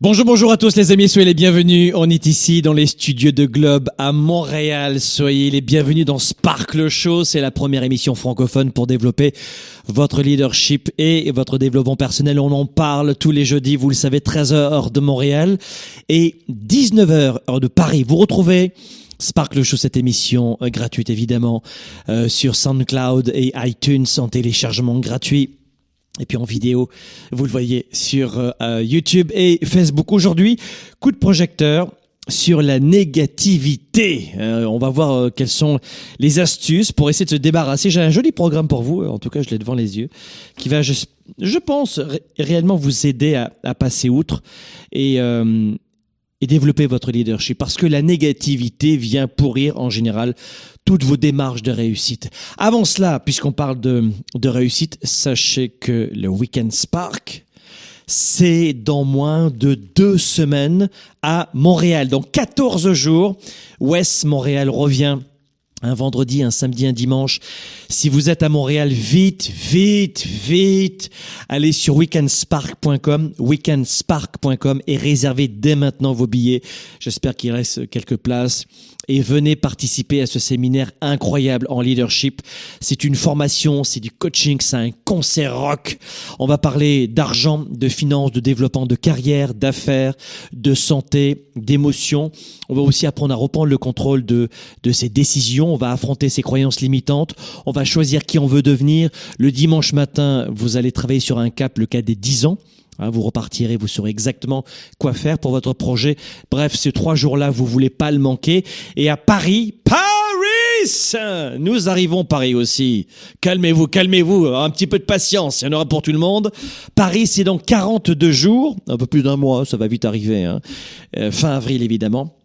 Bonjour, bonjour à tous les amis, soyez les bienvenus. On est ici dans les studios de Globe à Montréal. Soyez les bienvenus dans Sparkle Show. C'est la première émission francophone pour développer votre leadership et votre développement personnel. On en parle tous les jeudis, vous le savez, 13h heure de Montréal et 19h heure de Paris. Vous retrouvez Sparkle Show, cette émission euh, gratuite évidemment euh, sur SoundCloud et iTunes en téléchargement gratuit. Et puis en vidéo, vous le voyez sur euh, YouTube et Facebook. Aujourd'hui, coup de projecteur sur la négativité. Euh, on va voir euh, quelles sont les astuces pour essayer de se débarrasser. J'ai un joli programme pour vous, en tout cas je l'ai devant les yeux, qui va, je, pense, ré réellement vous aider à, passer outre euh, et développer votre leadership. Parce que la négativité vient pourrir en général toutes vos démarches de réussite. Avant cela, puisqu'on parle de, de réussite, sachez que le Weekend Spark, c'est dans moins de deux semaines à Montréal. Dans 14 jours, West Montréal revient un vendredi, un samedi, un dimanche. Si vous êtes à Montréal, vite, vite, vite, allez sur weekendspark.com, weekendspark.com et réservez dès maintenant vos billets. J'espère qu'il reste quelques places et venez participer à ce séminaire incroyable en leadership. C'est une formation, c'est du coaching, c'est un concert rock. On va parler d'argent, de finances, de développement de carrière, d'affaires, de santé, d'émotions. On va aussi apprendre à reprendre le contrôle de, de ses décisions. On va affronter ses croyances limitantes. On va choisir qui on veut devenir. Le dimanche matin, vous allez travailler sur un cap, le cas des 10 ans. Hein, vous repartirez, vous saurez exactement quoi faire pour votre projet. Bref, ces trois jours-là, vous voulez pas le manquer. Et à Paris, Paris Nous arrivons Paris aussi. Calmez-vous, calmez-vous. Un petit peu de patience, il y en aura pour tout le monde. Paris, c'est dans 42 jours, un peu plus d'un mois, ça va vite arriver. Hein. Euh, fin avril, évidemment.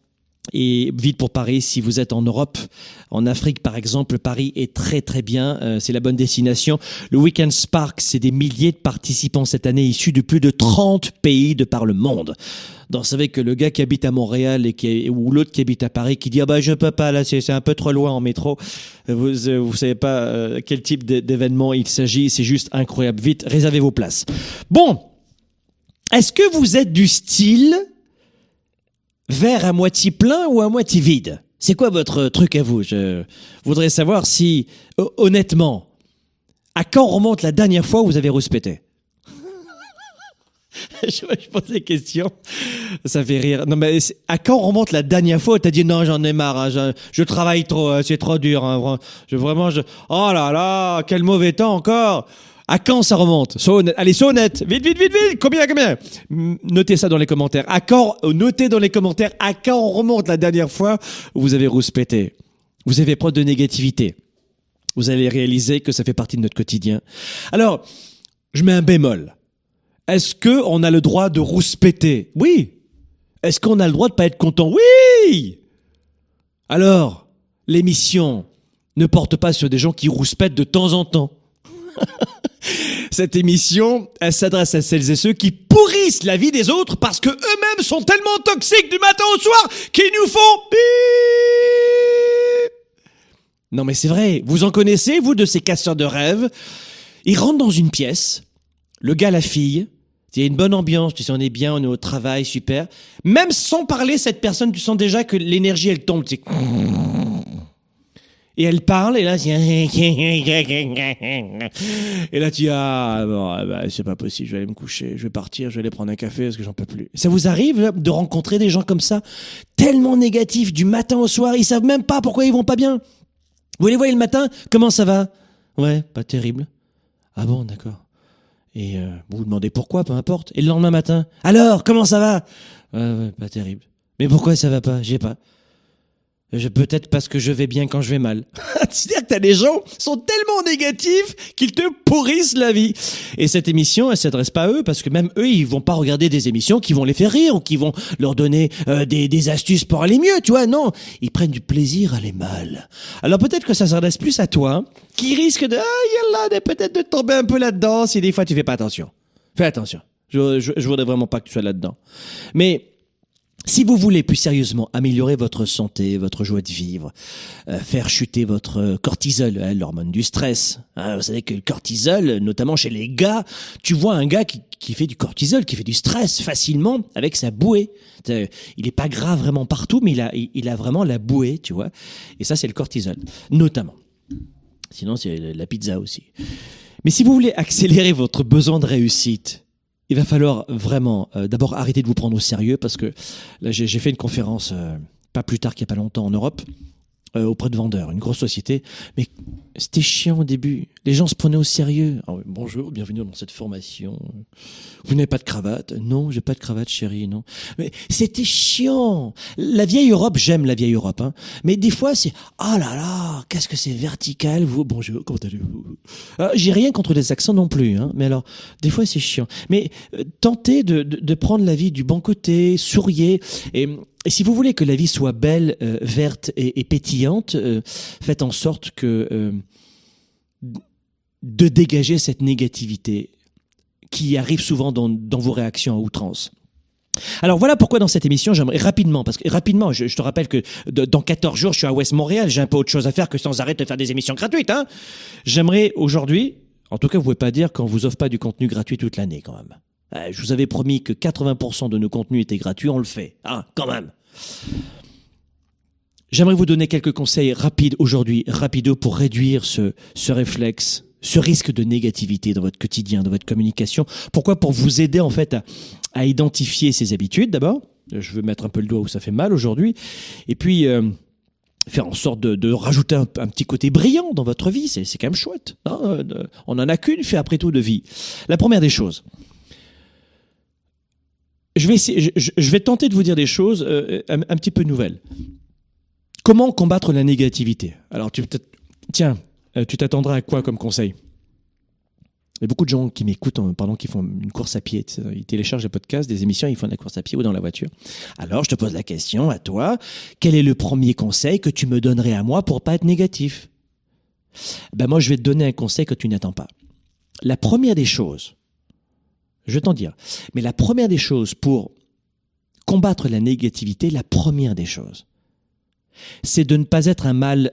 Et vite pour Paris, si vous êtes en Europe, en Afrique par exemple, Paris est très très bien, euh, c'est la bonne destination. Le Weekend Spark, c'est des milliers de participants cette année issus de plus de 30 pays de par le monde. Donc, vous savez que le gars qui habite à Montréal et qui ou l'autre qui habite à Paris qui dit ah bah je peux pas là c'est un peu trop loin en métro vous euh, vous savez pas euh, quel type d'événement il s'agit c'est juste incroyable vite réservez vos places bon est-ce que vous êtes du style verre à moitié plein ou à moitié vide? C'est quoi votre truc à vous? Je voudrais savoir si, honnêtement, à quand remonte la dernière fois où vous avez rouspété? Je, pose des questions, ça fait rire. Non mais à quand remonte la dernière fois où t'as dit non j'en ai marre, hein, je, je, travaille trop, hein, c'est trop dur. Hein, je vraiment, je, oh là là, quel mauvais temps encore. À quand ça remonte? Honnête. Allez, honnête. Vite, vite, vite, vite. Combien, combien? Notez ça dans les commentaires. À quand Notez dans les commentaires à quand on remonte la dernière fois où vous avez rouspété. Vous avez preuve de négativité. Vous allez réaliser que ça fait partie de notre quotidien. Alors, je mets un bémol. Est-ce que on a le droit de rouspéter? Oui. Est-ce qu'on a le droit de pas être content? Oui Alors, l'émission ne porte pas sur des gens qui rouspètent de temps en temps. Cette émission, elle s'adresse à celles et ceux qui pourrissent la vie des autres parce que eux-mêmes sont tellement toxiques du matin au soir qu'ils nous font bip. Non mais c'est vrai, vous en connaissez, vous, de ces casseurs de rêves? Ils rentrent dans une pièce, le gars, la fille, il y a une bonne ambiance, tu sais, on est bien, on est au travail, super. Même sans parler, cette personne, tu sens déjà que l'énergie, elle tombe, tu. Et elle parle, et là. Et là, tu dis, ah, bon, ah bah, c'est pas possible, je vais aller me coucher, je vais partir, je vais aller prendre un café parce que j'en peux plus. Ça vous arrive de rencontrer des gens comme ça, tellement négatifs, du matin au soir, ils savent même pas pourquoi ils vont pas bien. Vous les voyez le matin, comment ça va? Ouais, pas terrible. Ah bon, d'accord. Et euh, vous vous demandez pourquoi, peu importe. Et le lendemain matin, alors, comment ça va? Ouais, pas terrible. Mais pourquoi ça va pas? J'ai pas. Peut-être parce que je vais bien quand je vais mal. C'est-à-dire que t'as des gens qui sont tellement négatifs qu'ils te pourrissent la vie. Et cette émission, elle s'adresse pas à eux parce que même eux, ils vont pas regarder des émissions qui vont les faire rire ou qui vont leur donner euh, des, des astuces pour aller mieux, tu vois. Non, ils prennent du plaisir à aller mal. Alors peut-être que ça s'adresse plus à toi, qui risque de, ah, yallah, peut-être de tomber un peu là-dedans si des fois tu fais pas attention. Fais attention. Je, je, je voudrais vraiment pas que tu sois là-dedans. Mais si vous voulez plus sérieusement améliorer votre santé, votre joie de vivre, euh, faire chuter votre cortisol, hein, l'hormone du stress, hein, vous savez que le cortisol, notamment chez les gars, tu vois un gars qui, fait du cortisol, qui fait du stress facilement avec sa bouée. Il est pas grave vraiment partout, mais il a vraiment la bouée, tu vois. Et ça, c'est le cortisol, notamment. Sinon, c'est la pizza aussi. Mais si vous voulez accélérer votre besoin de réussite, il va falloir vraiment euh, d'abord arrêter de vous prendre au sérieux parce que là j'ai fait une conférence euh, pas plus tard qu'il n'y a pas longtemps en Europe euh, auprès de vendeurs, une grosse société, mais c'était chiant au début. Les gens se prenaient au sérieux. Ah bonjour, bienvenue dans cette formation. Vous n'avez pas de cravate? Non, j'ai pas de cravate, chérie, non. Mais c'était chiant. La vieille Europe, j'aime la vieille Europe, hein. Mais des fois, c'est ah là là, qu'est-ce que c'est vertical. Vous, bonjour, comment allez-vous? Ah, J'ai rien contre les accents non plus, hein. Mais alors, des fois, c'est chiant. Mais euh, tentez de, de, de, prendre la vie du bon côté, souriez et si vous voulez que la vie soit belle, euh, verte et, pétillante, euh, faites en sorte que de dégager cette négativité qui arrive souvent dans, vos réactions à outrance. Alors voilà pourquoi dans cette émission, j'aimerais rapidement, parce que rapidement, je, te rappelle que dans 14 jours, je suis à West Montréal, j'ai un peu autre chose à faire que sans arrêter de faire des émissions gratuites. Hein j'aimerais aujourd'hui, en tout cas, vous pouvez pas dire qu'on vous offre pas du contenu gratuit toute l'année quand même. Euh, je vous avais promis que 80% de nos contenus étaient gratuits, on le fait, hein, quand même. J'aimerais vous donner quelques conseils rapides aujourd'hui, rapido pour réduire ce, ce réflexe, ce risque de négativité dans votre quotidien, dans votre communication. Pourquoi? Pour vous aider en fait à, à identifier ces habitudes d'abord. Je veux mettre un peu le doigt où ça fait mal aujourd'hui. Et puis euh, faire en sorte de, de rajouter un, petit côté brillant dans votre vie. C'est quand même chouette. Hein On en a qu'une, fait après tout de vie. La première des choses, je vais, je, vais tenter de vous dire des choses euh, un, un, petit peu nouvelles. Comment combattre la négativité? Alors, tu tiens, euh, tu t'attendras à quoi comme conseil? Il y a beaucoup de gens qui m'écoutent pendant qu'ils font une course à pied. Ils téléchargent des podcasts, des émissions, ils font de la course à pied ou dans la voiture. Alors, je te pose la question à toi. Quel est le premier conseil que tu me donnerais à moi pour pas être négatif? Ben moi, je vais te donner un conseil que tu n'attends pas. La première des choses, je vais t'en dire. Mais la première des choses pour combattre la négativité, la première des choses, c'est de ne pas être un mal.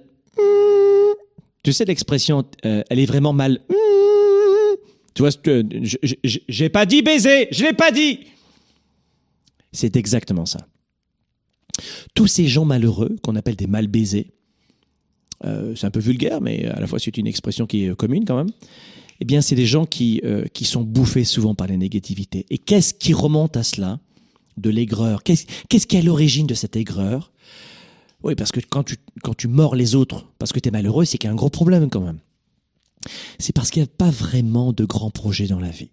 Tu sais l'expression, euh, elle est vraiment mal. Tu vois, j'ai pas dit baiser, je l'ai pas dit. C'est exactement ça. Tous ces gens malheureux qu'on appelle des mal baisés, euh, c'est un peu vulgaire, mais à la fois c'est une expression qui est commune quand même eh bien, c'est des gens qui, euh, qui sont bouffés souvent par la négativité. Et qu'est-ce qui remonte à cela? De l'aigreur. Qu'est-ce qu'est-ce qui est à l'origine de cette aigreur? Oui, parce que quand tu, mords les autres parce que tu es malheureux, c'est qu'il y a un gros problème quand même. C'est parce qu'il n'y a pas vraiment de grands projets dans la vie.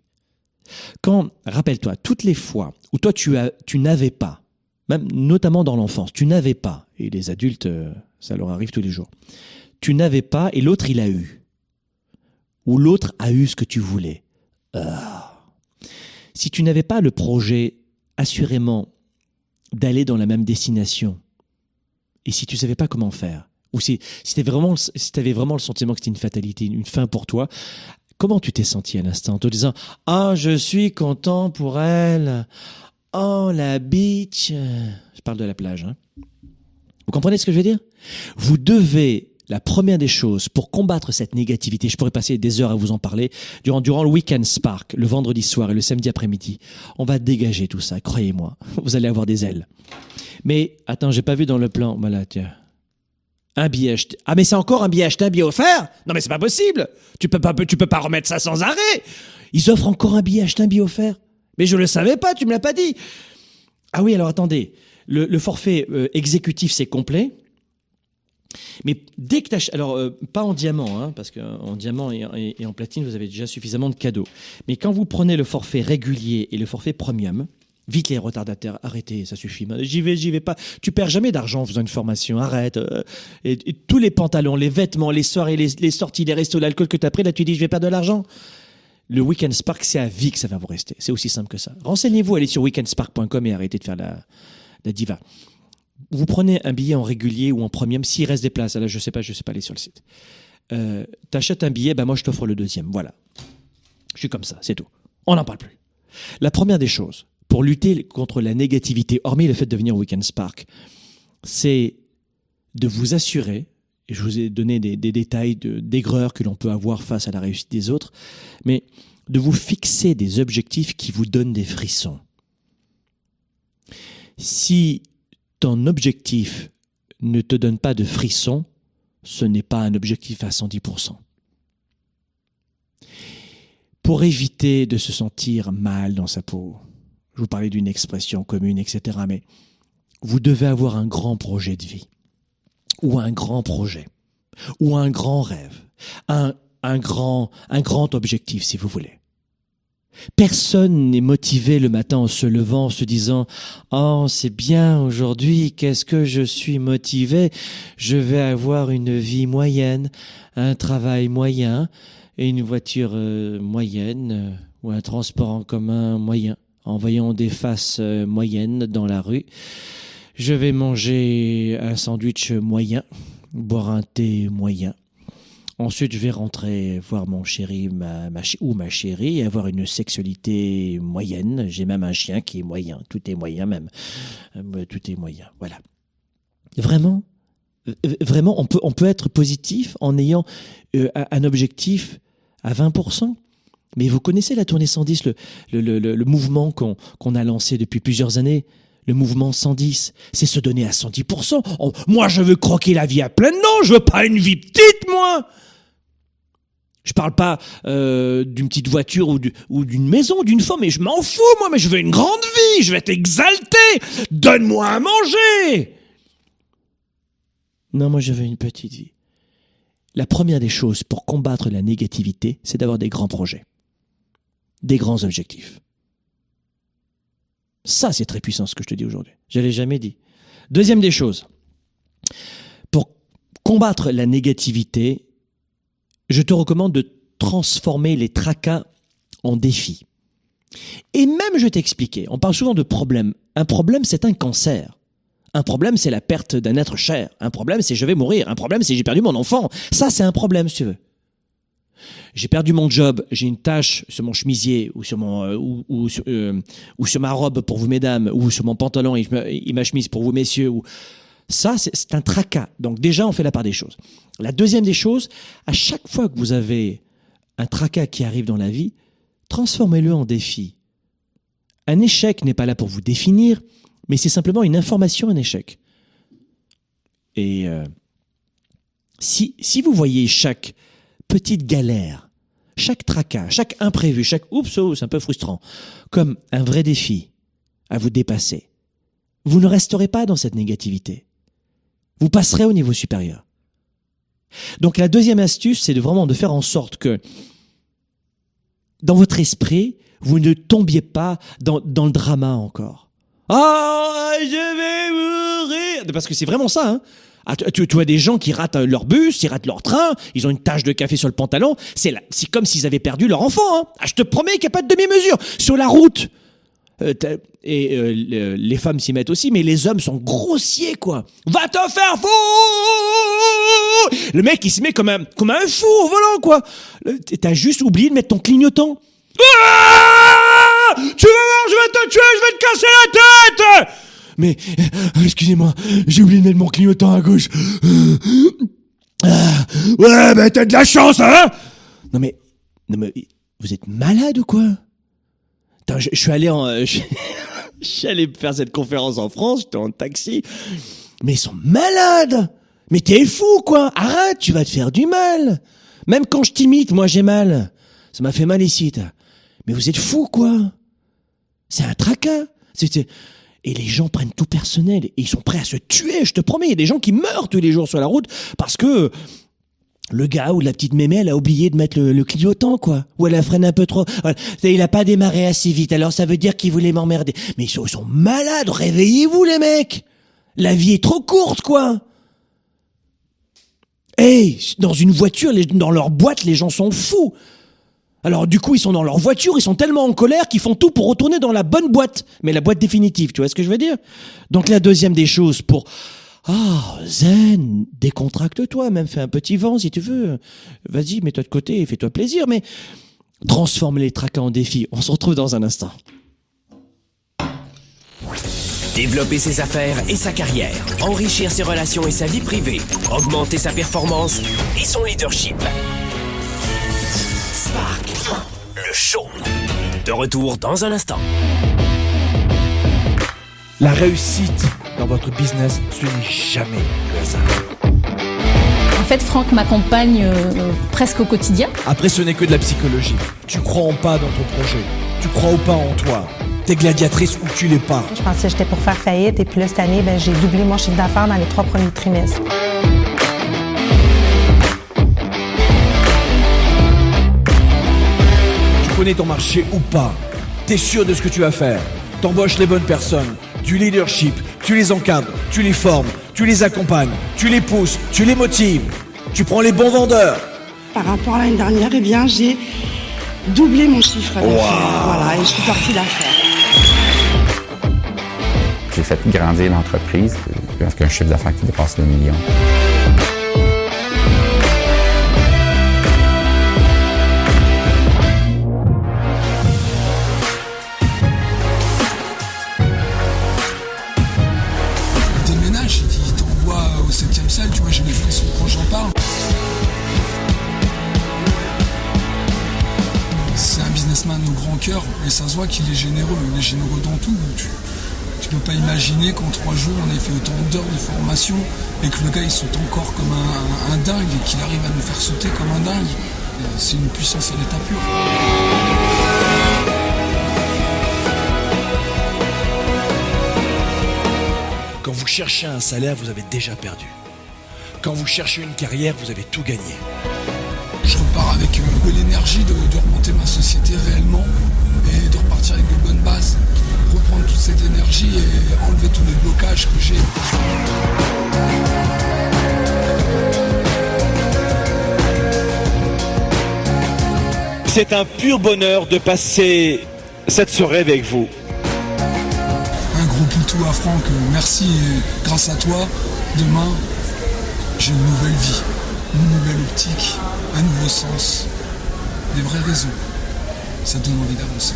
Quand, rappelle-toi, toutes les fois où toi tu n'avais pas, même notamment dans l'enfance, tu n'avais pas, et les adultes, euh, ça leur arrive tous les jours, tu n'avais pas et l'autre il a eu ou l'autre a eu ce que tu voulais. Ah. Si tu n'avais pas le projet assurément d'aller dans la même destination, et si tu savais pas comment faire, ou si, si tu avais, vraiment, si avais vraiment le sentiment que c'était une fatalité, une fin pour toi, comment tu t'es senti à l'instant en te disant Ah, je suis content pour elle. Oh, la beach. Je parle de la plage. Hein. Vous comprenez ce que je veux dire? Vous devez la première des choses pour combattre cette négativité, je pourrais passer des heures à vous en parler, durant, durant le week-end Spark, le vendredi soir et le samedi après-midi, on va dégager tout ça, croyez-moi, vous allez avoir des ailes. Mais, attends, j'ai pas vu dans le plan, voilà, tiens. Un billet acheté. Ah, mais c'est encore un billet acheté, un billet offert? Non, mais c'est pas possible! Tu peux pas, tu peux pas remettre ça sans arrêt! Ils offrent encore un billet acheté, un billet offert. Mais je le savais pas, tu me l'as pas dit. Ah oui, alors attendez, le, forfait euh, exécutif, c'est complet mais dès que tu alors euh, pas en diamant, hein, parce qu'en diamant et, en platine, vous avez déjà suffisamment de cadeaux. Mais quand vous prenez le forfait régulier et le forfait premium, vite les retardataires, arrêtez, ça suffit. J'y vais, j'y vais pas. Tu perds jamais d'argent en faisant une formation, arrête. Euh, et, tous les pantalons, les vêtements, les soirées, les, les sorties, les restos, l'alcool que tu as pris, là tu dis je vais perdre de l'argent. Le Weekend Spark, c'est à vie que ça va vous rester. C'est aussi simple que ça. Renseignez-vous, allez sur weekendspark.com et arrêtez de faire la diva vous prenez un billet en régulier ou en premium, s'il reste des places, là je sais pas, je sais pas aller sur le site. Euh, T'achètes un billet, ben moi je t'offre le deuxième. Voilà. Je suis comme ça, c'est tout. On n'en parle plus. La première des choses, pour lutter contre la négativité, hormis le fait de venir au Weekend Spark, c'est de vous assurer, et je vous ai donné des, des détails d'aigreur que l'on peut avoir face à la réussite des autres, mais de vous fixer des objectifs qui vous donnent des frissons. Si ton objectif ne te donne pas de frisson, ce n'est pas un objectif à 110%. Pour éviter de se sentir mal dans sa peau, je vous parlais d'une expression commune, etc., mais vous devez avoir un grand projet de vie, ou un grand projet, ou un grand rêve, un, un, grand, un grand objectif, si vous voulez. Personne n'est motivé le matin en se levant, en se disant Oh, c'est bien aujourd'hui, qu'est-ce que je suis motivé? Je vais avoir une vie moyenne, un travail moyen et une voiture euh, moyenne euh, ou un transport en commun moyen, en voyant des faces euh, moyennes dans la rue. Je vais manger un sandwich moyen, boire un thé moyen Ensuite, je vais rentrer voir mon chéri ma, ou ma chérie et avoir une sexualité moyenne. J'ai même un chien qui est moyen. Tout est moyen même. Euh, tout est moyen. Voilà. Vraiment, vraiment, on peut, on peut être positif en ayant euh, un objectif à 20%. Mais vous connaissez la tournée 110, le, le, le, le mouvement qu'on a lancé depuis plusieurs années? Le mouvement 110, c'est se donner à 110%. moi, je veux croquer la vie à plein non, je veux pas une vie petite, moi. Je parle pas euh, d'une petite voiture ou d'une maison, d'une femme, mais je m'en fous, moi, mais je veux une grande vie, je vais être exalté. Donne-moi à manger. Non, moi, je veux une petite vie. La première des choses pour combattre la négativité, c'est d'avoir des grands projets, des grands objectifs. Ça, c'est très puissant ce que je te dis aujourd'hui. Je l'ai jamais dit. Deuxième des choses, pour combattre la négativité, je te recommande de transformer les tracas en défis. Et même, je t'expliquais, on parle souvent de problème. Un problème, c'est un cancer. Un problème, c'est la perte d'un être cher. Un problème, c'est je vais mourir. Un problème, c'est j'ai perdu mon enfant. Ça, c'est un problème, si tu veux. J'ai perdu mon job, j'ai une tache sur mon chemisier ou sur mon euh, ou, sur, euh, ou, sur, ma robe pour vous mesdames ou sur mon pantalon et, ma chemise pour vous messieurs ou ça c'est un tracas. Donc déjà on fait la part des choses. La deuxième des choses, à chaque fois que vous avez un tracas qui arrive dans la vie, transformez-le en défi. Un échec n'est pas là pour vous définir, mais c'est simplement une information, un échec. Et euh, si, vous voyez chaque petite galère, chaque tracas, chaque imprévu, chaque oups, oh, c'est un peu frustrant, comme un vrai défi à vous dépasser, vous ne resterez pas dans cette négativité. Vous passerez au niveau supérieur. Donc la deuxième astuce, c'est de vraiment de faire en sorte que dans votre esprit, vous ne tombiez pas dans, dans le drama encore. Ah, je vais mourir Parce que c'est vraiment ça. Hein ah, tu, vois des gens qui ratent leur bus, ils ratent leur train, ils ont une tache de café sur le pantalon. C'est comme s'ils avaient perdu leur enfant. Hein. Ah, je te promets qu'il n'y a pas de demi-mesure. Sur la route, Euh, et euh, le- les femmes s'y mettent aussi, mais les hommes sont grossiers, quoi. Va te faire fou Le mec, il se met comme un, fou au volant, quoi. T'as juste oublié de mettre ton clignotant. Ah tu vas voir, je vais te tuer, je vais te casser la tête Mais, euh, excusez-moi, j'ai oublié de mettre mon clignotant à gauche. Ah, ouais, mais t'as de la chance, hein? Non mais, non mais, vous êtes malade ou quoi? Attends, je, suis allé en, euh, je, suis allé faire cette conférence en France, j'étais en taxi, mais ils sont malades Mais t'es fou, quoi Arrête, tu vas te faire du mal Même quand je t'imite, moi j'ai mal. Ça m'a fait mal ici. Mais vous êtes fou, quoi C'est un tracas. Et les gens prennent tout personnel et ils sont prêts à se tuer, je te promets. Il y a des gens qui meurent tous les jours sur la route parce que le gars ou la petite mémé, elle a oublié de mettre le, le clignotant, quoi. Ou elle a freiné un peu trop. Voilà. Il a pas démarré assez vite, alors ça veut dire qu'il voulait m'emmerder. Mais ils sont, ils malades, réveillez-vous les mecs La vie est trop courte, quoi Hey, dans une voiture, dans leur boîte, les gens sont fous alors du coup, ils sont dans leur voiture, ils sont tellement en colère qu'ils font tout pour retourner dans la bonne boîte, mais la boîte définitive, tu vois ce que je veux dire? Donc la deuxième des choses pour ah zen, décontracte-toi, même fais un petit vent si tu veux. Vas-y, mets-toi de côté et fais-toi plaisir, mais transforme les tracas en défis. On se retrouve dans un instant. Développer ses affaires et sa carrière, enrichir ses relations et sa vie privée, augmenter sa performance et son leadership. Spark, le show. De retour dans un instant. La réussite dans votre business, ce n'est jamais le hasard. En fait, Franck m'accompagne euh, presque au quotidien. Après, ce n'est que de la psychologie. Tu crois en pas dans ton projet. Tu crois ou pas en toi. T'es gladiatrice ou tu l'es pas. Je pensais que j'étais pour faire faillite et puis là, cette année, ben, j'ai doublé mon chiffre d'affaires dans les trois premiers trimestres. Tu connais ton marché ou pas? T'es sûr de ce que tu vas faire? T'embauches les bonnes personnes. Du leadership. Tu les encadres. Tu les formes. Tu les accompagnes. Tu les pousses. Tu les motives. Tu prends les bons vendeurs. Par rapport à l'année dernière, eh bien, j'ai doublé mon chiffre d'affaires. Voilà, et je suis partie d'affaires. J'ai fait grandir l'entreprise avec un chiffre d'affaires qui dépasse le million. C'est un businessman au grand cœur et ça se voit qu'il est généreux, il est généreux dans tout. Tu, tu peux pas imaginer qu'en trois jours on ait fait autant d'heures de formation et que le gars il saute encore comme un, dingue et qu'il arrive à nous faire sauter comme un dingue. C'est une puissance à l'état pur. Quand vous cherchez un salaire, vous avez déjà perdu. Quand vous cherchez une carrière, vous avez tout gagné. Je repars avec euh, l'énergie de, de remonter ma société réellement et de repartir avec de bonnes bases, reprendre toute cette énergie et enlever tous les blocages que j'ai. C'est un pur bonheur de passer cette soirée avec vous. Un gros poutou à Franck, merci et grâce à toi, demain, j'ai une nouvelle vie, une nouvelle optique, un nouveau sens, des vraies raisons. Ça donne envie d'avancer.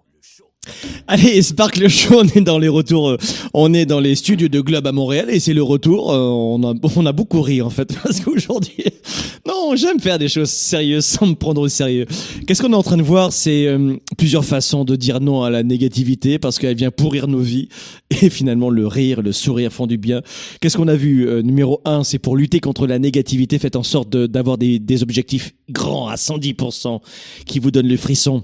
Allez, Spark le show, on est dans les retours, euh, on est dans les studios de Globe à Montréal et c'est le retour. euh, on a, on a beaucoup ri en fait parce qu'aujourd'hui, non, j'aime faire des choses sérieuses sans me prendre au sérieux. Qu'est-ce qu'on est en train de voir? C'est euh, plusieurs façons de dire non à la négativité parce qu'elle vient pourrir nos vies et finalement le rire, le sourire font du bien. Qu'est-ce qu'on a vu Numéro un, c'est pour lutter contre la négativité, faites en sorte d'avoir des, des objectifs grands à 110% qui vous donnent le frisson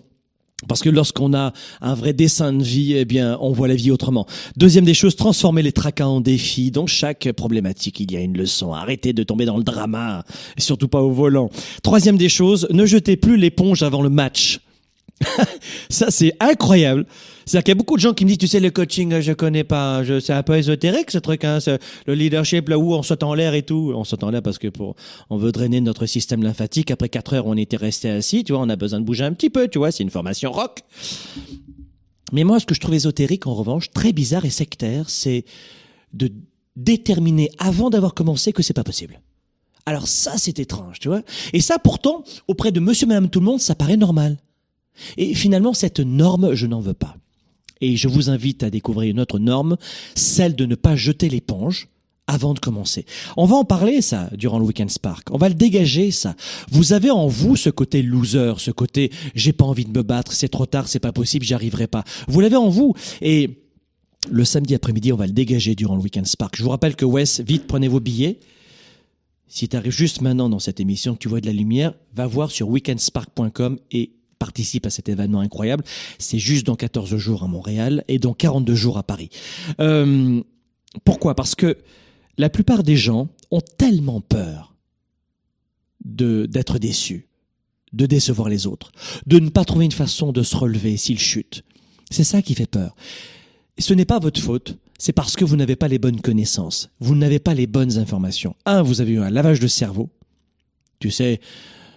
Parce que lorsqu'on a un vrai dessin de vie, eh bien, on voit la vie autrement. Deuxième des choses, transformer les tracas en défis. Dans chaque problématique, il y a une leçon. Arrêtez de tomber dans le drama, et surtout pas au volant. Troisième des choses, ne jetez plus l'éponge avant le match. ça, c'est incroyable. C'est-à-dire qu'il y a beaucoup de gens qui me disent, tu sais, le coaching, je connais pas. Je, c'est un peu ésotérique, ce truc, hein, le leadership, là où on saute en l'air et tout. On saute en l'air parce que pour, on veut drainer notre système lymphatique. Après quatre heures, on était resté assis, tu vois, on a besoin de bouger un petit peu, tu vois, c'est une formation rock. Mais moi, ce que je trouve ésotérique, en revanche, très bizarre et sectaire, c'est de déterminer avant d'avoir commencé que c'est pas possible. Alors ça, c'est étrange, tu vois. Et ça, pourtant, auprès de monsieur, madame, tout le monde, ça paraît normal. Et finalement, cette norme, je n'en veux pas. Et je vous invite à découvrir une autre norme, celle de ne pas jeter l'éponge avant de commencer. On va en parler, ça, durant le Weekend Spark. On va le dégager, ça. Vous avez en vous ce côté loser, ce côté j'ai pas envie de me battre, c'est trop tard, c'est pas possible, j'y arriverai pas. Vous l'avez en vous. Et le samedi après-midi, on va le dégager durant le Weekend Spark. Je vous rappelle que Wes, vite, prenez vos billets. Si tu arrives juste maintenant dans cette émission, que tu vois de la lumière, va voir sur weekendspark.com et participe à cet événement incroyable. C'est juste dans 14 jours à Montréal et dans 42 jours à Paris. Euh, pourquoi? Parce que la plupart des gens ont tellement peur d'être déçus, de décevoir les autres, de ne pas trouver une façon de se relever s'ils chutent. C'est ça qui fait peur. Ce n'est pas votre faute, c'est parce que vous n'avez pas les bonnes connaissances, vous n'avez pas les bonnes informations. Un, vous avez eu un lavage de cerveau. Tu sais,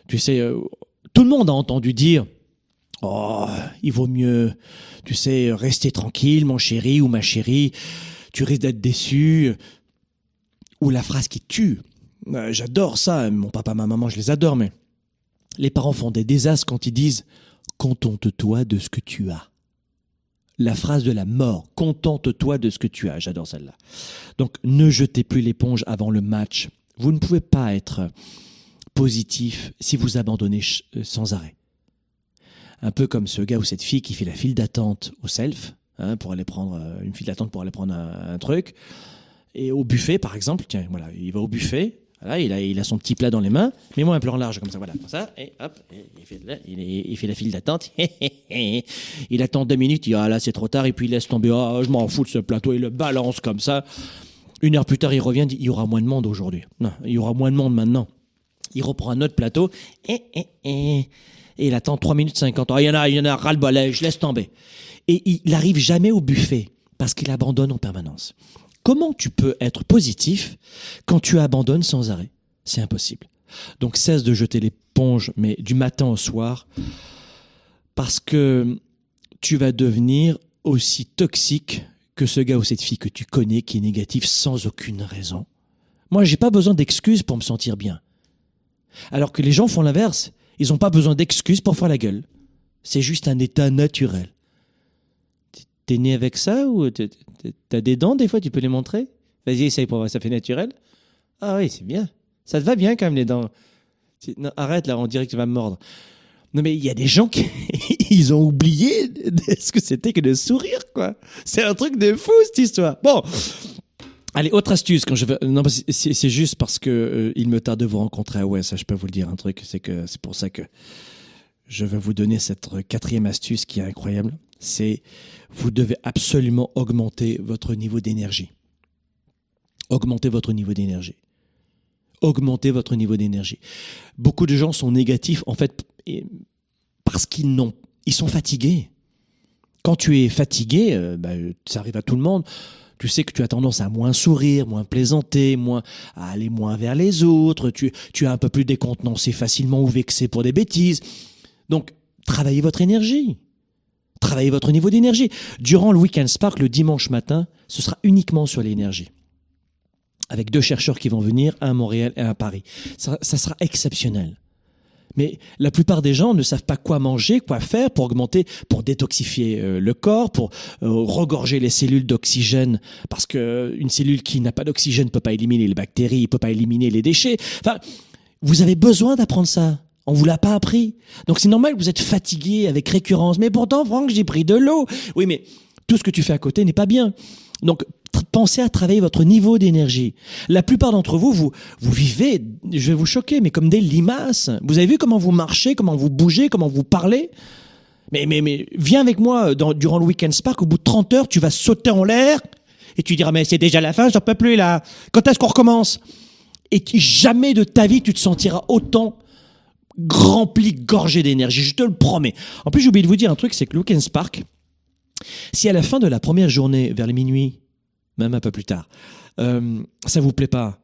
tu sais, euh, tout le monde a entendu dire Oh, il vaut mieux, tu sais, rester tranquille, mon chéri ou ma chérie, tu risques d'être déçu. Ou la phrase qui tue. Euh, j'adore ça, mon papa, ma maman, je les adore, mais les parents font des désastres quand ils disent Contente-toi de ce que tu as. La phrase de la mort, contente-toi de ce que tu as. J'adore celle-là. Donc, ne jetez plus l'éponge avant le match. Vous ne pouvez pas être positif si vous abandonnez euh, sans arrêt. Un peu comme ce gars ou cette fille qui fait la file d'attente au self, hein, pour aller prendre euh, une file d'attente pour aller prendre un, truc. Et au buffet, par exemple, tiens, voilà, il va au buffet, il, a, il a son petit plat dans les mains, mets-moi un plan large comme ça, voilà, comme ça, et hop, il, fait la, il, fait la file d'attente, il attend deux minutes, il dit, ah là c'est trop tard, et puis il laisse tomber, ah, je m'en fous de ce plateau, il le balance comme ça. Une heure plus tard, il revient, il dit, il y aura moins de monde aujourd'hui. Non, il y aura moins de monde maintenant. Il reprend un autre plateau et, il attend 3 minutes 50. Ah, il y en a, il y en a ras le je laisse tomber. Et il n'arrive jamais au buffet parce qu'il abandonne en permanence. Comment tu peux être positif quand tu abandonnes sans arrêt? C'est impossible. Donc cesse de jeter l'éponge, mais du matin au soir, parce que tu vas devenir aussi toxique que ce gars ou cette fille que tu connais qui est négatif sans aucune raison. Moi, j'ai pas besoin d'excuses pour me sentir bien. Alors que les gens font l'inverse. Ils n'ont pas besoin d'excuses pour faire la gueule. C'est juste un état naturel. T'es né avec ça ou t'as des dents des fois, tu peux les montrer? Vas-y, essaye pour voir, ça fait naturel Ah oui, c'est bien. Ça te va bien quand même les dents. arrête là, on dirait que tu vas me mordre. Non mais il y a des gens qui ils ont oublié ce que c'était que de sourire quoi. C'est un truc de fou cette histoire. Bon, Allez, autre astuce quand je vais. Non, c'est juste parce que euh, il me tarde de vous rencontrer. Ouais, ça, je peux vous le dire un truc. C'est que c'est pour ça que je vais vous donner cette quatrième astuce qui est incroyable. C'est vous devez absolument augmenter votre niveau d'énergie. Augmenter votre niveau d'énergie. Augmenter votre niveau d'énergie. Beaucoup de gens sont négatifs en fait parce qu'ils n'ont, ils sont fatigués. Quand tu es fatigué, euh, bah, ça arrive à tout le monde tu sais que tu as tendance à moins sourire, moins plaisanter, moins à aller moins vers les autres, tu, tu es un peu plus décontenancé facilement ou vexé pour des bêtises. Donc, travaillez votre énergie. Travaillez votre niveau d'énergie. Durant le Weekend Spark, le dimanche matin, ce sera uniquement sur l'énergie. Avec deux chercheurs qui vont venir, un à Montréal et un à Paris. ça sera exceptionnel. Mais la plupart des gens ne savent pas quoi manger, quoi faire pour augmenter, pour détoxifier euh, le corps, pour euh, regorger les cellules d'oxygène, parce que euh, une cellule qui n'a pas d'oxygène ne peut pas éliminer les bactéries, ne peut pas éliminer les déchets. Enfin, vous avez besoin d'apprendre ça. On vous l'a pas appris. Donc c'est normal que vous êtes fatigué avec récurrence. Mais pourtant, Franck, j'ai pris de l'eau. Oui, mais tout ce que tu fais à côté n'est pas bien. Donc pensez à travailler votre niveau d'énergie. La plupart d'entre vous, vous, vous vivez, je vais vous choquer, mais comme des limaces. Vous avez vu comment vous marchez, comment vous bougez, comment vous parlez Mais, mais, mais, viens avec moi dans, durant le Weekend Spark, au bout de 30 heures, tu vas sauter en l'air et tu diras, mais c'est déjà la fin, j'en peux plus là. Quand est-ce qu'on recommence? Et jamais de ta vie, tu te sentiras autant rempli, gorgé d'énergie, je te le promets. En plus, j'ai oublié de vous dire un truc, c'est que le Weekend Spark, si à la fin de la première journée, vers les minuit, même un peu plus tard, euh, ça vous plaît pas,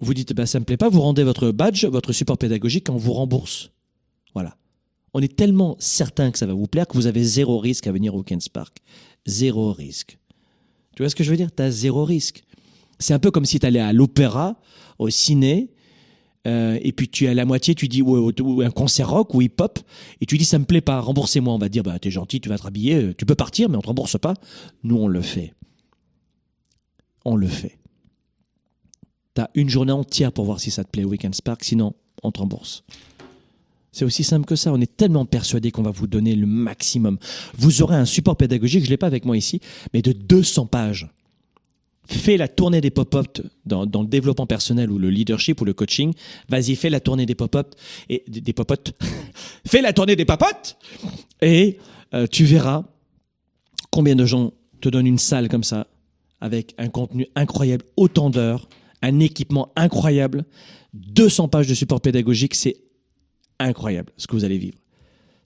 vous dites, bah, ça me plaît pas, vous rendez votre badge, votre support pédagogique, on vous rembourse. Voilà on est tellement certain que ça va vous plaire que vous avez zéro risque à venir au Weekend Spark. Zéro risque. Tu vois ce que je veux dire? Tu as zéro risque. C'est un peu comme si tu allais à l'opéra, au ciné, euh, et puis tu es à la moitié, tu dis ou, un concert rock ou hip-hop, et tu dis ça me plaît pas, remboursez-moi. On va dire bah t'es gentil, tu vas te rhabiller, euh, tu peux partir, mais on te rembourse pas. Nous on le fait. On le fait. T'as une journée entière pour voir si ça te plaît au Weekend Spark, sinon on te rembourse. C'est aussi simple que ça. On est tellement persuadé qu'on va vous donner le maximum. Vous aurez un support pédagogique, je ne l'ai pas avec moi ici, mais de 200 pages. Fais la tournée des pop-up dans, le développement personnel ou le leadership ou le coaching. Vas-y, fais la tournée des pop-up et des, pop-up. fais la tournée des pop-up et euh, tu verras combien de gens te donnent une salle comme ça avec un contenu incroyable, autant d'heures, un équipement incroyable, 200 pages de support pédagogique, c'est incroyable ce que vous allez vivre.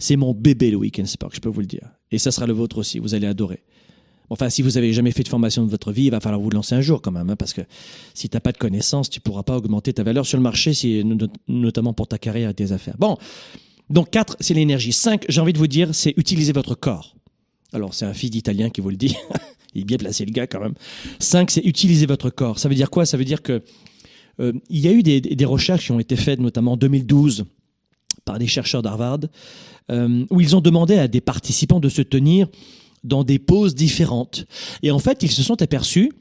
C'est mon bébé le Weekend Spark, je peux vous le dire. Et ça sera le vôtre aussi, vous allez adorer. Enfin, si vous avez jamais fait de formation de votre vie, il va falloir vous lancer un jour quand même, hein, parce que si tu n'as pas de connaissances, tu pourras pas augmenter ta valeur sur le marché, notamment pour ta carrière et tes affaires. Bon, donc 4, c'est l'énergie. 5, j'ai envie de vous dire, c'est utiliser votre corps. Alors, c'est un fils d'Italien qui vous le dit. il est bien placé le gars quand même. 5, c'est utiliser votre corps. Ça veut dire quoi? Ça veut dire que euh, il y a eu des, recherches qui ont été faites, notamment en 2012, par des chercheurs d'Harvard, euh, où ils ont demandé à des participants de se tenir dans des poses différentes. Et en fait, ils se sont aperçus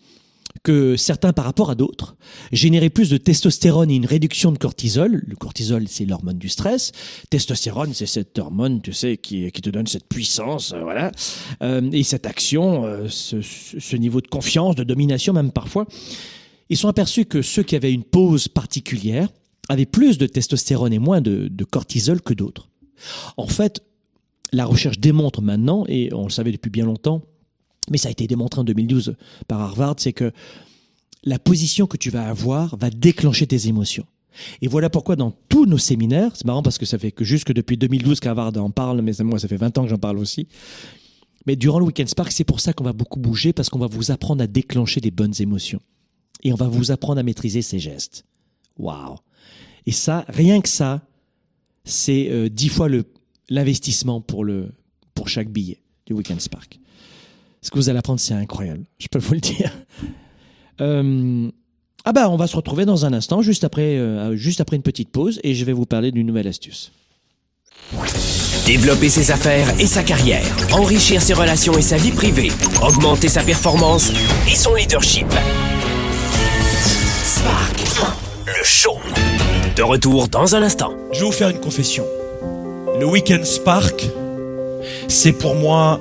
que certains par rapport à d'autres généraient plus de testostérone et une réduction de cortisol. Le cortisol, c'est l'hormone du stress. Testostérone, c'est cette hormone, tu sais, qui, te donne cette puissance, euh, voilà, euh, et cette action, ce, ce, niveau de confiance, de domination même parfois. Ils sont aperçus que ceux qui avaient une pose particulière avaient plus de testostérone et moins de, cortisol que d'autres. En fait, la recherche démontre maintenant, et on le savait depuis bien longtemps, mais ça a été démontré en 2012 par Harvard, c'est que la position que tu vas avoir va déclencher tes émotions. Et voilà pourquoi dans tous nos séminaires, c'est marrant parce que ça fait que jusque depuis 2012 qu'Harvard en parle, mais moi ça fait 20 ans que j'en parle aussi. Mais durant le Weekend Spark, c'est pour ça qu'on va beaucoup bouger parce qu'on va vous apprendre à déclencher des bonnes émotions. Et on va vous apprendre à maîtriser ces gestes. Waouh et ça, rien que ça, c'est euh, dix fois l'investissement pour, pour chaque billet du Weekend Spark. Ce que vous allez apprendre, c'est incroyable. Je peux vous le dire. Euh, ah bah, on va se retrouver dans un instant, juste après, euh, juste après une petite pause, et je vais vous parler d'une nouvelle astuce. Développer ses affaires et sa carrière, enrichir ses relations et sa vie privée, augmenter sa performance et son leadership. Spark, le show. De retour dans un instant. Je vais vous faire une confession. Le Weekend Spark, c'est pour moi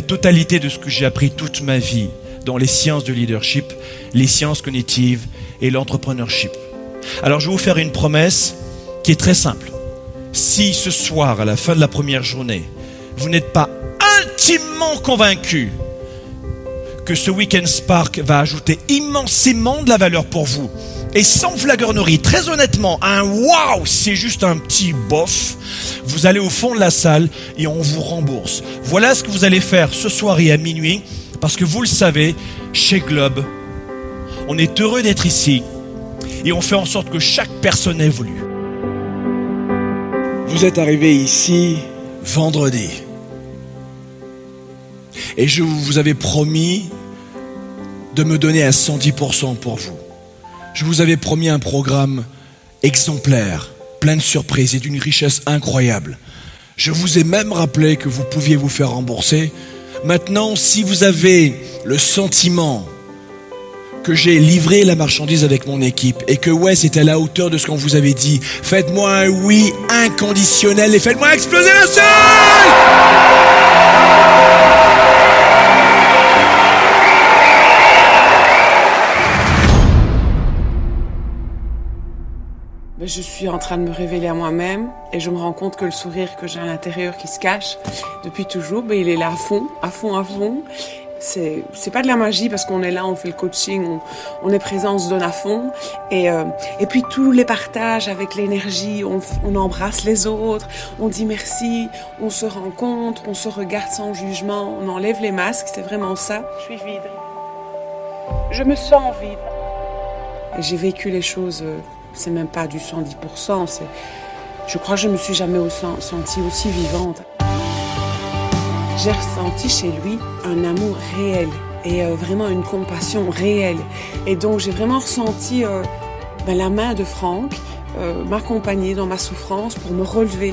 totalité de ce que j'ai appris toute ma vie dans les sciences de leadership, les sciences cognitives et l'entrepreneurship. Alors je vais vous faire une promesse qui est très simple. Si ce soir, à la fin de la première journée, vous n'êtes pas intimement convaincu que ce Weekend Spark va ajouter immensément de la valeur pour vous. Et sans flagornerie, très honnêtement, un waouh, c'est juste un petit bof. Vous allez au fond de la salle et on vous rembourse. Voilà ce que vous allez faire ce soir et à minuit, parce que vous le savez, chez Globe, on est heureux d'être ici et on fait en sorte que chaque personne évolue. Vous êtes arrivé ici vendredi. Et je vous avais promis de me donner à 110% pour vous. Je vous avais promis un programme exemplaire, plein de surprises et d'une richesse incroyable. Je vous ai même rappelé que vous pouviez vous faire rembourser. Maintenant, si vous avez le sentiment que j'ai livré la marchandise avec mon équipe et que ouais, c'est à la hauteur de ce qu'on vous avait dit, faites-moi un oui inconditionnel et faites-moi exploser la salle je suis en train de me révéler à moi-même et je me rends compte que le sourire que j'ai à l'intérieur qui se cache depuis toujours, ben, il est là à fond, à fond, à fond. C'est, c'est pas de la magie parce qu'on est là, on fait le coaching, on, on est présent, on se donne à fond. Et, euh, et puis tous les partages avec l'énergie, on, on embrasse les autres, on dit merci, on se rencontre, on se regarde sans jugement, on enlève les masques, c'est vraiment ça. Je suis vide. Je me sens vide. Et j'ai vécu les choses euh, c'est même pas du 110%. C'est, je crois que je me suis jamais sentie aussi vivante. J'ai ressenti chez lui un amour réel et euh, vraiment une compassion réelle. Et donc j'ai vraiment ressenti euh, ben, la main de Franck euh, m'accompagner dans ma souffrance pour me relever.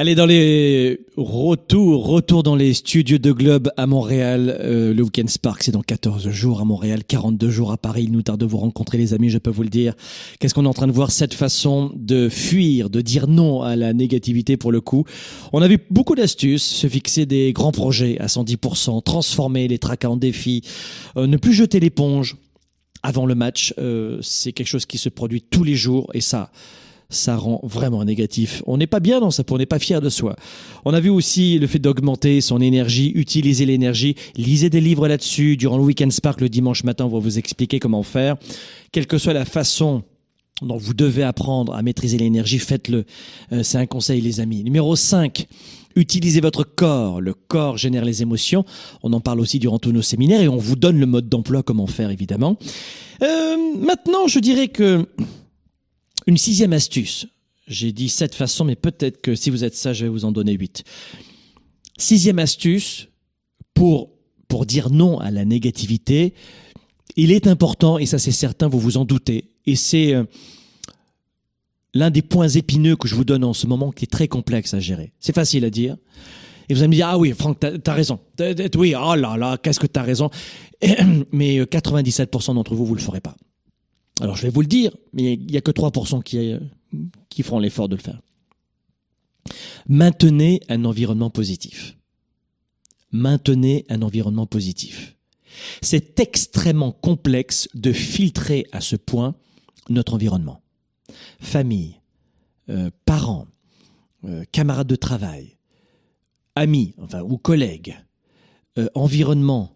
Allez, dans les retours, retour dans les studios de Globe à Montréal. Euh, le Weekend Spark, c'est dans 14 jours à Montréal, 42 jours à Paris. Il nous tarde de vous rencontrer, les amis, je peux vous le dire. Qu'est-ce qu'on est en train de voir? Cette façon de fuir, de dire non à la négativité pour le coup. On a vu beaucoup d'astuces, se fixer des grands projets à 110%, transformer les tracas en défis, euh, ne plus jeter l'éponge avant le match. Euh, c'est quelque chose qui se produit tous les jours et ça ça rend vraiment négatif. On n'est pas bien dans ça, on n'est pas fier de soi. On a vu aussi le fait d'augmenter son énergie, utiliser l'énergie. Lisez des livres là-dessus. Durant le Weekend Spark, le dimanche matin, on va vous expliquer comment faire. Quelle que soit la façon dont vous devez apprendre à maîtriser l'énergie, faites-le. Euh, c'est un conseil, les amis. Numéro 5. Utilisez votre corps. Le corps génère les émotions. On en parle aussi durant tous nos séminaires et on vous donne le mode d'emploi, comment faire, évidemment. Euh, maintenant, je dirais que une sixième astuce. J'ai dit sept façons, mais peut-être que si vous êtes sage, je vais vous en donner huit. Sixième astuce pour, pour dire non à la négativité. Il est important, et ça c'est certain, vous vous en doutez, et c'est euh, l'un des points épineux que je vous donne en ce moment qui est très complexe à gérer. C'est facile à dire. Et vous allez me dire, ah oui, Franck, t'as as raison. Oui, oh là là, qu'est-ce que t'as raison. Mais 97% euh, d'entre vous, vous le ferez pas. Alors je vais vous le dire, mais il n'y a que 3% qui, qui feront l'effort de le faire. Maintenez un environnement positif. Maintenez un environnement positif. C'est extrêmement complexe de filtrer à ce point notre environnement. Famille, euh, parents, euh, camarades de travail, amis enfin, ou collègues, euh, environnement,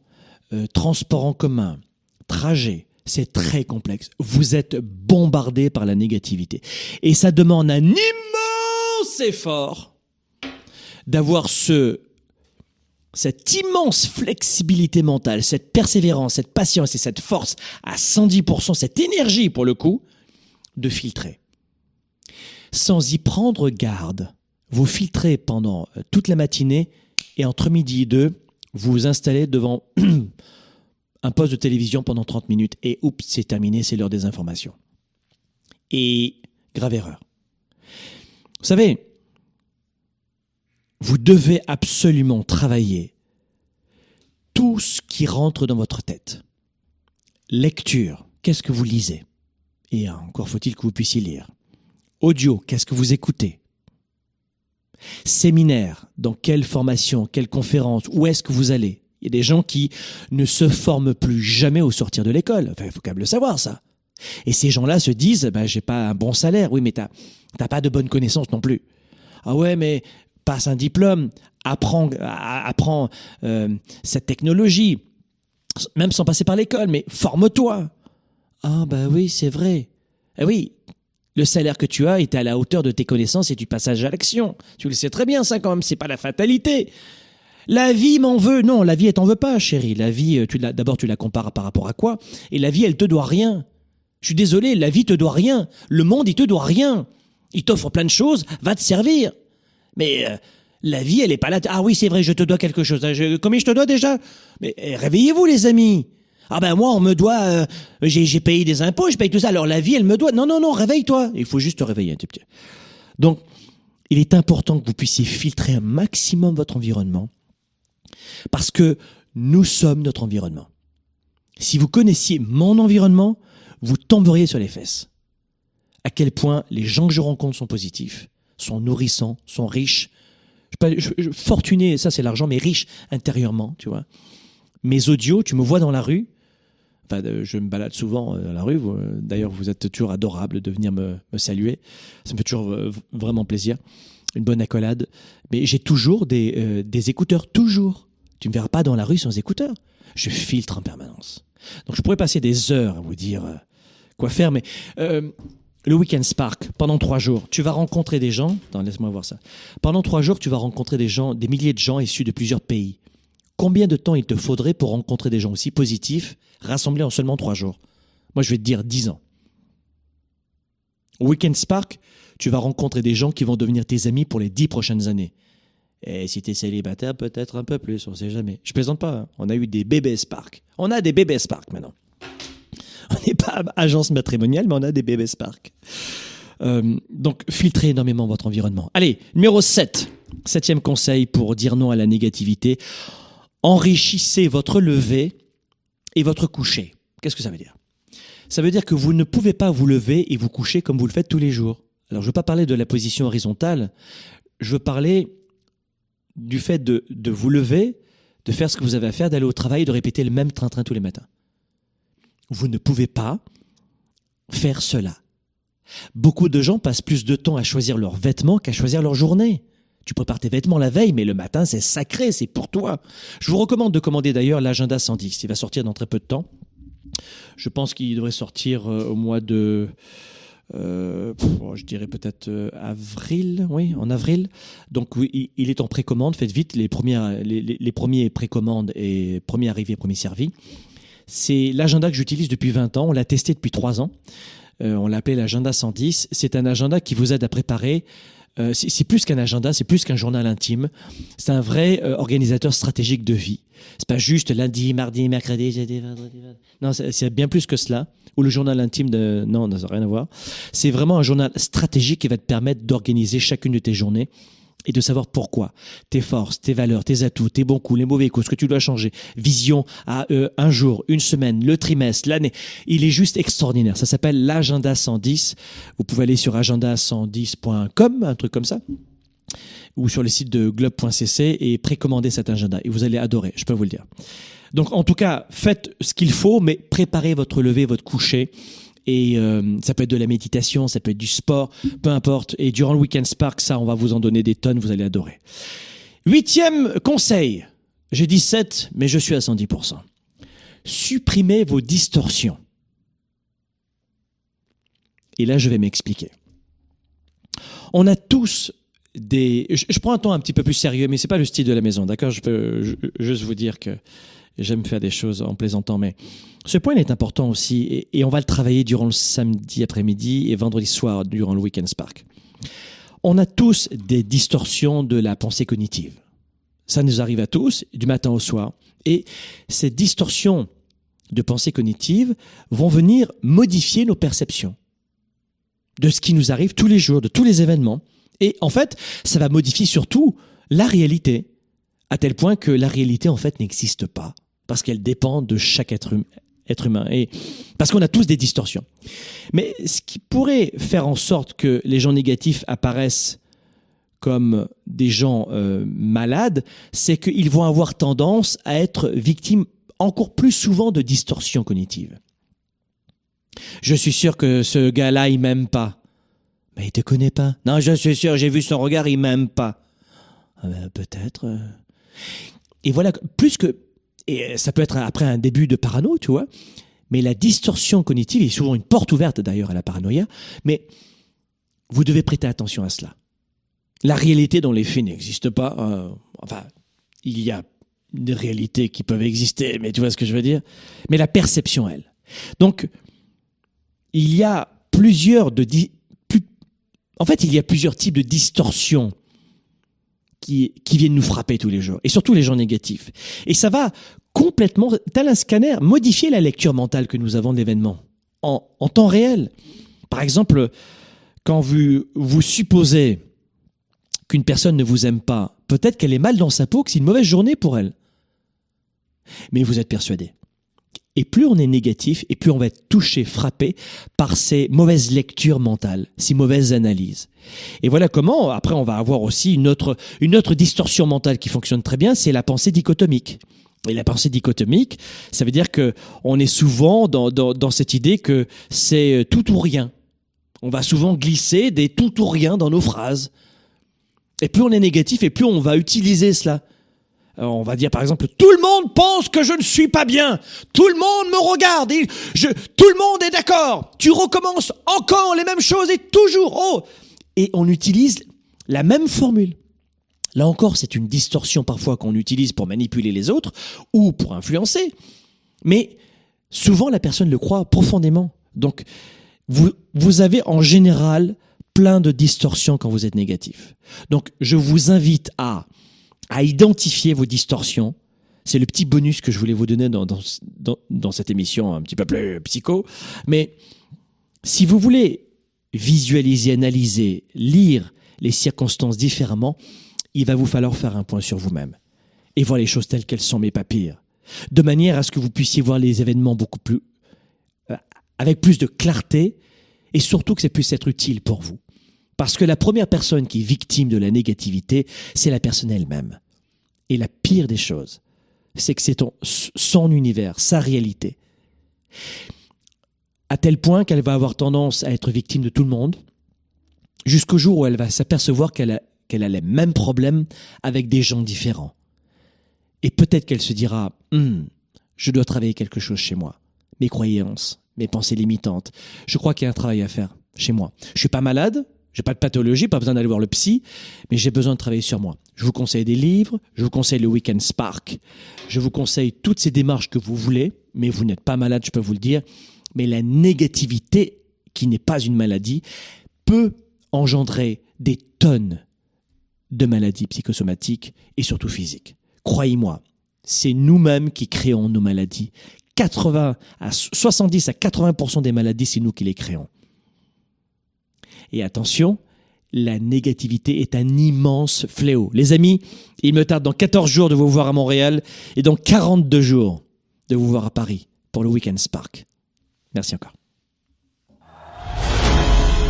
transport en commun, trajet, c'est très complexe. Vous êtes bombardé par la négativité. Et ça demande un immense effort d'avoir ce, cette immense flexibilité mentale, cette persévérance, cette patience et cette force à 110%, cette énergie pour le coup, de filtrer. Sans y prendre garde, vous filtrez pendant euh, toute la matinée et entre midi et deux, vous vous installez devant un poste de télévision pendant 30 minutes et oups, c'est terminé, c'est l'heure des informations. Et grave erreur. Vous savez, vous devez absolument travailler tout ce qui rentre dans votre tête. Lecture, qu'est-ce que vous lisez? Et encore faut-il que vous puissiez lire. Audio, qu'est-ce que vous écoutez? Séminaire, dans quelle formation, quelle conférence, où est-ce que vous allez? Il y a des gens qui ne se forment plus jamais au sortir de l'école. Enfin, il faut quand le savoir, ça. Et ces gens-là se disent, ben, j'ai pas un bon salaire. Oui, mais t'as, t'as pas de bonnes connaissances non plus. Ah ouais, mais passe un diplôme, apprends, apprends euh, cette technologie, même sans passer par l'école, mais forme-toi. Ah ben oui, c'est vrai. Eh oui, le salaire que tu as est à la hauteur de tes connaissances et du passage à l'action. Tu le sais très bien, ça quand même, c'est pas la fatalité. La vie m'en veut. Non, la vie, elle t'en veut pas, chérie. La vie, euh, tu d'abord, tu la compares par rapport à quoi? Et la vie, elle te doit rien. Je suis désolé, la vie te doit rien. Le monde, il te doit rien. Il t'offre plein de choses, va te servir. Mais euh, la vie, elle est pas là. Ah oui, c'est vrai, je te dois quelque chose. combien je te dois déjà? Mais eh, réveillez-vous, les amis. Ah ben moi, on me doit. Euh, j'ai payé des impôts, je paye tout ça. Alors la vie, elle me doit. Non, non, non, réveille-toi. Il faut juste te réveiller un petit peu. Donc, il est important que vous puissiez filtrer un maximum votre environnement parce que Nous sommes notre environnement. Si vous connaissiez mon environnement, vous tomberiez sur les fesses. À quel point les gens que je rencontre sont positifs, sont nourrissants, sont riches. Je, fortuné, ça c'est l'argent, mais riche intérieurement, tu vois. Mes audios, tu me vois dans la rue, Enfin, je me balade souvent dans la rue. D'ailleurs, vous êtes toujours adorable de venir me, saluer. Ça me fait toujours vraiment plaisir. Une bonne accolade. Mais j'ai toujours euh, des écouteurs, toujours. Tu me verras pas dans la rue sans écouteurs. Je filtre en permanence. Donc, je pourrais passer des heures à vous dire euh, quoi faire, mais euh, le Weekend Spark, pendant trois jours, tu vas rencontrer des gens. Laisse-moi voir ça. Pendant trois jours, tu vas rencontrer des gens, des milliers de gens issus de plusieurs pays. Combien de temps il te faudrait pour rencontrer des gens aussi positifs, rassemblés en seulement trois jours? Moi, je vais te dire dix ans. Au Weekend Spark, tu vas rencontrer des gens qui vont devenir tes amis pour les dix prochaines années. Et si tu es célibataire, peut-être un peu plus, on sait jamais. Je plaisante pas, hein. on a eu des bébés Spark. On a des bébés Spark maintenant. On n'est pas agence matrimoniale, mais on a des bébés Spark. Euh, donc, filtrez énormément votre environnement. Allez, numéro 7. Septième conseil pour dire non à la négativité enrichissez votre lever et votre coucher. Qu'est-ce que ça veut dire? Ça veut dire que vous ne pouvez pas vous lever et vous coucher comme vous le faites tous les jours. Alors je ne veux pas parler de la position horizontale, je veux parler du fait de, de vous lever, de faire ce que vous avez à faire, d'aller au travail et de répéter le même train-train tous les matins. Vous ne pouvez pas faire cela. Beaucoup de gens passent plus de temps à choisir leurs vêtements qu'à choisir leur journée. Tu prépares tes vêtements la veille, mais le matin, c'est sacré, c'est pour toi. Je vous recommande de commander d'ailleurs l'agenda 110. Il va sortir dans très peu de temps. Je pense qu'il devrait sortir euh, au mois de... Euh, je dirais peut-être euh, avril, oui, en avril. Donc il est en précommande. Faites vite les premières, les, premiers précommandes et premiers arrivés, premiers servis. C'est l'agenda que j'utilise depuis 20 ans. On l'a testé depuis 3 ans. Euh, on l'appelait l'agenda 110. C'est un agenda qui vous aide à préparer euh, c'est plus qu'un agenda, c'est plus qu'un journal intime. C'est un vrai euh, organisateur stratégique de vie. C'est pas juste lundi, mardi, mercredi, jeudi, vendredi. Non, c'est bien plus que cela. Ou le journal intime de non, ça n'a rien à voir. C'est vraiment un journal stratégique qui va te permettre d'organiser chacune de tes journées et de savoir pourquoi. Tes forces, tes valeurs, tes atouts, tes bons coups, les mauvais coups, ce que tu dois changer. Vision à euh, un jour, une semaine, le trimestre, l'année. Il est juste extraordinaire. Ça s'appelle l'agenda 110. Vous pouvez aller sur agenda110.com, un truc comme ça ou sur le site de globe.cc et précommander cet agenda. Et vous allez adorer, je peux vous le dire. Donc en tout cas, faites ce qu'il faut, mais préparez votre lever, votre coucher et euh, ça peut être de la méditation, ça peut être du sport, peu importe. Et durant le Weekend Spark, ça, on va vous en donner des tonnes, vous allez adorer. Huitième conseil. J'ai dit 7, mais je suis à 110%. Supprimez vos distorsions. Et là, je vais m'expliquer. On a tous des. Je, prends un ton un petit peu plus sérieux, mais c'est pas le style de la maison, d'accord? Je peux juste vous dire que j'aime faire des choses en plaisantant, mais ce point est important aussi, et, on va le travailler durant le samedi après-midi et vendredi soir durant le Weekend Spark. On a tous des distorsions de la pensée cognitive. Ça nous arrive à tous, du matin au soir. Et ces distorsions de pensée cognitive vont venir modifier nos perceptions de ce qui nous arrive tous les jours, de tous les événements. Et en fait, ça va modifier surtout la réalité, à tel point que la réalité, en fait, n'existe pas parce qu'elle dépend de chaque être, hum-, humain et parce qu'on a tous des distorsions. Mais ce qui pourrait faire en sorte que les gens négatifs apparaissent comme des gens euh, malades, c'est qu'ils vont avoir tendance à être victimes encore plus souvent de distorsions cognitives. Je suis sûr que ce gars-là, il m'aime pas. Mais il te connaît pas. Non, je suis sûr, j'ai vu son regard, il m'aime pas. Ah ben, peut-être. Euh. Et voilà, plus que et ça peut être après un début de parano, tu vois. Mais la distorsion cognitive est souvent une porte ouverte d'ailleurs à la paranoïa. Mais vous devez prêter attention à cela. La réalité dans les faits n'existe pas. Euh, enfin, il y a des réalités qui peuvent exister, mais tu vois ce que je veux dire. Mais la perception, elle. Donc, il y a plusieurs de en fait, il y a plusieurs types de distorsions qui, qui viennent nous frapper tous les jours, et surtout les gens négatifs. Et ça va complètement, tel un scanner, modifier la lecture mentale que nous avons de l'événement en, temps réel. Par exemple, quand vous, vous supposez qu'une personne ne vous aime pas, peut-être qu'elle est mal dans sa peau, que c'est une mauvaise journée pour elle. Mais vous êtes persuadé. Et plus on est négatif, et plus on va être touché, frappé par ces mauvaises lectures mentales, ces mauvaises analyses. Et voilà comment, après, on va avoir aussi une autre, une autre distorsion mentale qui fonctionne très bien, c'est la pensée dichotomique. Et la pensée dichotomique, ça veut dire que on est souvent dans, dans, dans cette idée que c'est tout ou rien. On va souvent glisser des tout ou rien dans nos phrases. Et plus on est négatif, et plus on va utiliser cela. Euh, on va dire par exemple, tout le monde pense que je ne suis pas bien. Tout le monde me regarde. Et tout le monde est d'accord. Tu recommences encore les mêmes choses et toujours. Oh Et on utilise la même formule. Là encore, c'est une distorsion parfois qu'on utilise pour manipuler les autres ou pour influencer. Mais souvent, la personne le croit profondément. Donc, vous avez en général plein de distorsions quand vous êtes négatif. Donc, je vous invite à à identifier vos distorsions. C'est le petit bonus que je voulais vous donner dans, dans, dans, cette émission un petit peu plus psycho. Mais si vous voulez visualiser, analyser, lire les circonstances différemment, il va vous falloir faire un point sur vous-même et voir les choses telles qu'elles sont, mais pas pire. De manière à ce que vous puissiez voir les événements beaucoup plus, euh, avec plus de clarté et surtout que ça puisse être utile pour vous. Parce que la première personne qui est victime de la négativité, c'est la personne elle-même. Et la pire des choses, c'est que c'est son univers, sa réalité. À tel point qu'elle va avoir tendance à être victime de tout le monde, jusqu'au jour où elle va s'apercevoir qu'elle a, les mêmes problèmes avec des gens différents. Et peut-être qu'elle se dira, hum, je dois travailler quelque chose chez moi. Mes croyances, mes pensées limitantes. Je crois qu'il y a un travail à faire chez moi. Je suis pas malade, j'ai pas de pathologie, pas besoin d'aller voir le psy, mais j'ai besoin de travailler sur moi. Je vous conseille des livres, je vous conseille le Weekend Spark, je vous conseille toutes ces démarches que vous voulez, mais vous n'êtes pas malade, je peux vous le dire. Mais la négativité, qui n'est pas une maladie, peut engendrer des tonnes de maladies psychosomatiques et surtout physiques. Croyez-moi, c'est nous-mêmes qui créons nos maladies. 80 à 70 à 80% des maladies, c'est nous qui les créons. Et attention, la négativité est un immense fléau. Les amis, il me tarde dans 14 jours de vous voir à Montréal et dans 42 jours de vous voir à Paris pour le Weekend Spark. Merci encore.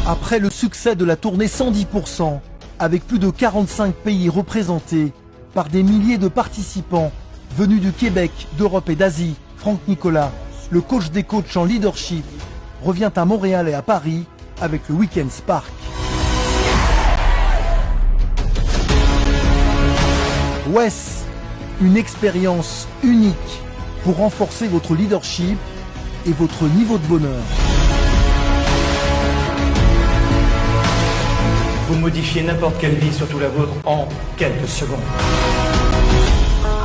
Après le succès de la tournée 110%, avec plus de 45 pays représentés par des milliers de participants venus du Québec, d'Europe et d'Asie, Franck Nicolas, le coach des coachs en leadership, revient à Montréal et à Paris avec le Weekend Spark. WES, une expérience unique pour renforcer votre leadership et votre niveau de bonheur. Vous modifiez n'importe quelle vie, surtout la vôtre, en quelques secondes.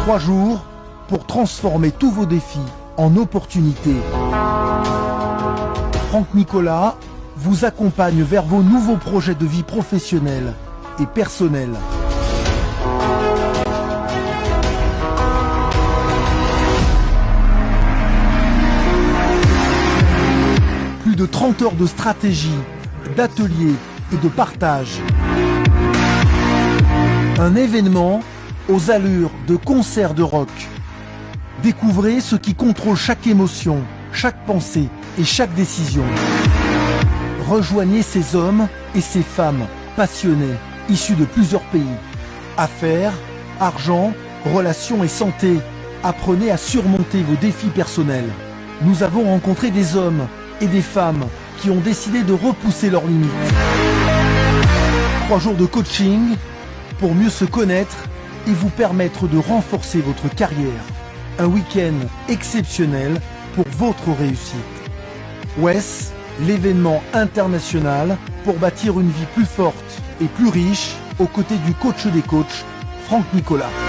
Trois jours pour transformer tous vos défis en opportunités. Franck Nicolas vous accompagne vers vos nouveaux projets de vie professionnelle et personnelle. Plus de 30 heures de stratégie, d'ateliers et de partage. Un événement aux allures de concert de rock. Découvrez ce qui contrôle chaque émotion, chaque pensée et chaque décision. Rejoignez ces hommes et ces femmes passionnés, issus de plusieurs pays. Affaires, argent, relations et santé. Apprenez à surmonter vos défis personnels. Nous avons rencontré des hommes et des femmes qui ont décidé de repousser leurs limites. Trois jours de coaching pour mieux se connaître et vous permettre de renforcer votre carrière. Un week-end exceptionnel pour votre réussite. WES l'événement international pour bâtir une vie plus forte et plus riche aux côtés du coach des coachs, Franck Nicolas.